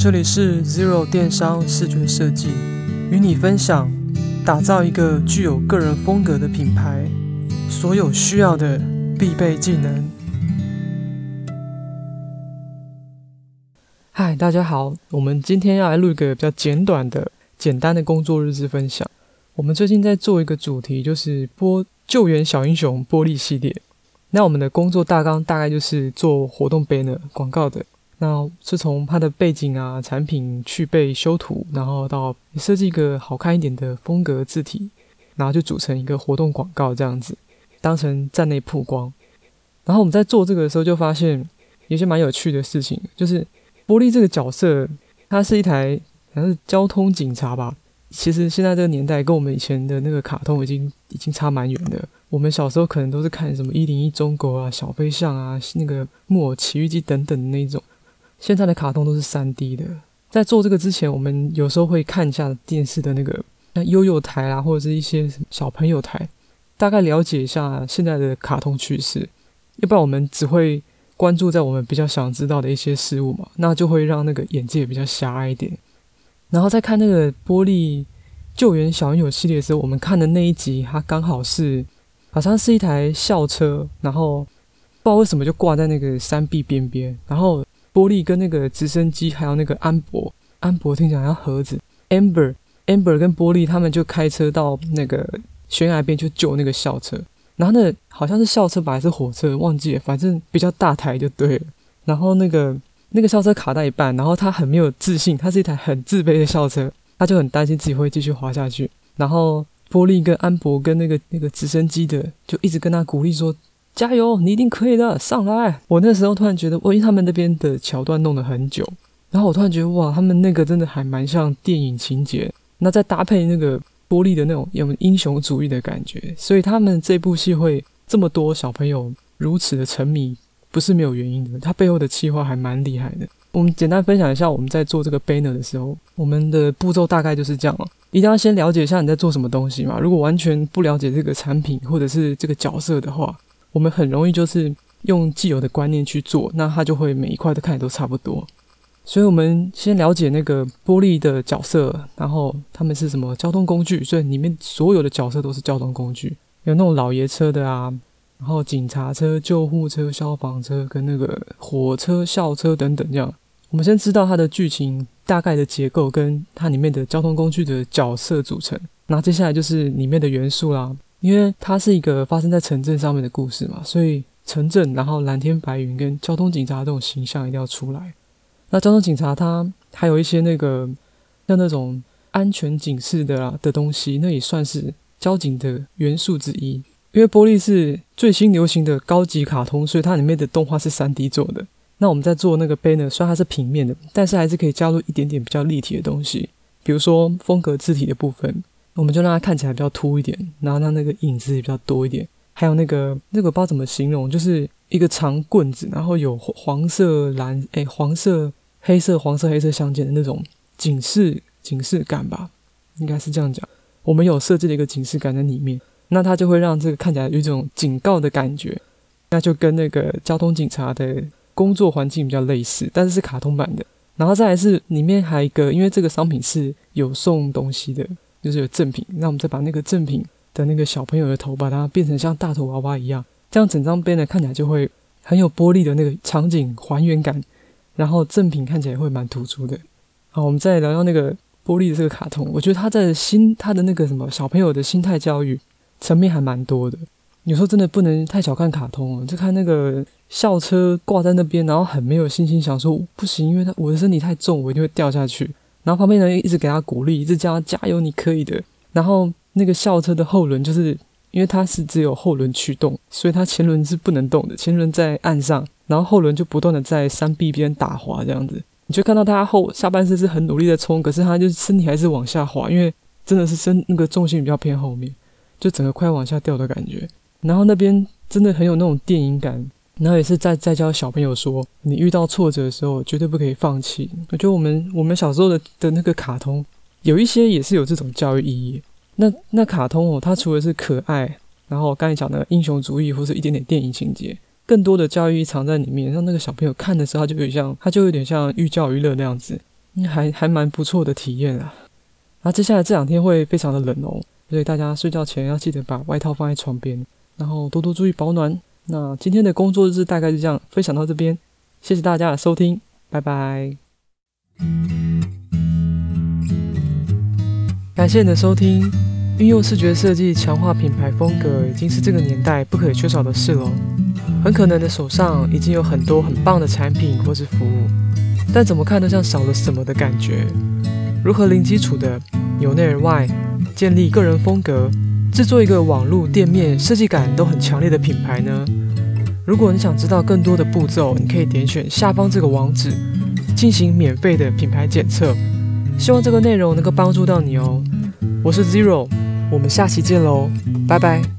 这里是 Zero 电商视觉设计，与你分享打造一个具有个人风格的品牌所有需要的必备技能。嗨，大家好，我们今天要来录一个比较简短的、简单的工作日志分享。我们最近在做一个主题，就是播救援小英雄玻璃系列。那我们的工作大纲大概就是做活动 banner 广告的。那是从它的背景啊、产品去背修图，然后到设计一个好看一点的风格字体，然后就组成一个活动广告这样子，当成站内曝光。然后我们在做这个的时候，就发现有些蛮有趣的事情，就是玻璃这个角色，它是一台好像是交通警察吧。其实现在这个年代跟我们以前的那个卡通已经已经差蛮远的。我们小时候可能都是看什么一零一中国啊、小飞象啊、那个木偶奇遇记等等的那种。现在的卡通都是三 D 的。在做这个之前，我们有时候会看一下电视的那个那悠悠台啊，或者是一些小朋友台，大概了解一下现在的卡通趋势。要不然我们只会关注在我们比较想知道的一些事物嘛，那就会让那个眼界比较狭隘一点。然后再看那个玻璃救援小英雄系列的时候，我们看的那一集，它刚好是好像是一台校车，然后不知道为什么就挂在那个山壁边边，然后。玻璃跟那个直升机，还有那个安博，安博听起来像盒子。Amber，Amber 跟玻璃他们就开车到那个悬崖边去救那个校车。然后那好像是校车吧，还是火车，忘记了，反正比较大台就对了。然后那个那个校车卡在一半，然后他很没有自信，他是一台很自卑的校车，他就很担心自己会继续滑下去。然后玻璃跟安博跟那个那个直升机的就一直跟他鼓励说。加油，你一定可以的，上来！我那时候突然觉得，我因为他们那边的桥段弄了很久，然后我突然觉得，哇，他们那个真的还蛮像电影情节。那再搭配那个玻璃的那种有英雄主义的感觉，所以他们这部戏会这么多小朋友如此的沉迷，不是没有原因的。他背后的企划还蛮厉害的。我们简单分享一下，我们在做这个 banner 的时候，我们的步骤大概就是这样了。一定要先了解一下你在做什么东西嘛。如果完全不了解这个产品或者是这个角色的话，我们很容易就是用既有的观念去做，那它就会每一块都看起来都差不多。所以，我们先了解那个玻璃的角色，然后他们是什么交通工具。所以里面所有的角色都是交通工具，有那种老爷车的啊，然后警察车、救护车、消防车跟那个火车、校车等等这样。我们先知道它的剧情大概的结构跟它里面的交通工具的角色组成，那接下来就是里面的元素啦。因为它是一个发生在城镇上面的故事嘛，所以城镇，然后蓝天白云跟交通警察这种形象一定要出来。那交通警察他还有一些那个像那种安全警示的啊的东西，那也算是交警的元素之一。因为玻璃是最新流行的高级卡通，所以它里面的动画是 3D 做的。那我们在做那个 banner，虽然它是平面的，但是还是可以加入一点点比较立体的东西，比如说风格字体的部分。我们就让它看起来比较凸一点，然后让那个影子也比较多一点。还有那个那个不知道怎么形容，就是一个长棍子，然后有黄色、蓝诶黄色、黑色、黄色、黑色相间的那种警示警示感吧，应该是这样讲。我们有设计了一个警示感在里面，那它就会让这个看起来有一种警告的感觉，那就跟那个交通警察的工作环境比较类似，但是是卡通版的。然后再来是里面还有一个，因为这个商品是有送东西的。就是有赠品，那我们再把那个赠品的那个小朋友的头，把它变成像大头娃娃一样，这样整张 banner 看起来就会很有玻璃的那个场景还原感，然后赠品看起来会蛮突出的。好，我们再聊聊那个玻璃的这个卡通，我觉得他在心他的那个什么小朋友的心态教育层面还蛮多的。有时候真的不能太小看卡通哦，就看那个校车挂在那边，然后很没有信心，想说不行，因为他我的身体太重，我一定会掉下去。然后旁边人一直给他鼓励，一直叫他加油，你可以的。然后那个校车的后轮，就是因为它是只有后轮驱动，所以它前轮是不能动的。前轮在岸上，然后后轮就不断的在山壁边打滑，这样子，你就看到他后下半身是很努力的冲，可是他就身体还是往下滑，因为真的是身那个重心比较偏后面，就整个快往下掉的感觉。然后那边真的很有那种电影感。然后也是在在教小朋友说，你遇到挫折的时候，绝对不可以放弃。我觉得我们我们小时候的的那个卡通，有一些也是有这种教育意义。那那卡通哦，它除了是可爱，然后刚才讲的英雄主义或是一点点电影情节，更多的教育藏在里面，让那个小朋友看的时候，他就有点像他就有点像寓教于乐那样子。还还蛮不错的体验啊。那接下来这两天会非常的冷哦，所以大家睡觉前要记得把外套放在床边，然后多多注意保暖。那今天的工作日大概就这样分享到这边，谢谢大家的收听，拜拜。感谢你的收听，运用视觉设计强化品牌风格，已经是这个年代不可缺少的事了。很可能的手上已经有很多很棒的产品或是服务，但怎么看都像少了什么的感觉。如何零基础的由内而外建立个人风格，制作一个网络店面设计感都很强烈的品牌呢？如果你想知道更多的步骤，你可以点选下方这个网址进行免费的品牌检测。希望这个内容能够帮助到你哦。我是 Zero，我们下期见喽，拜拜。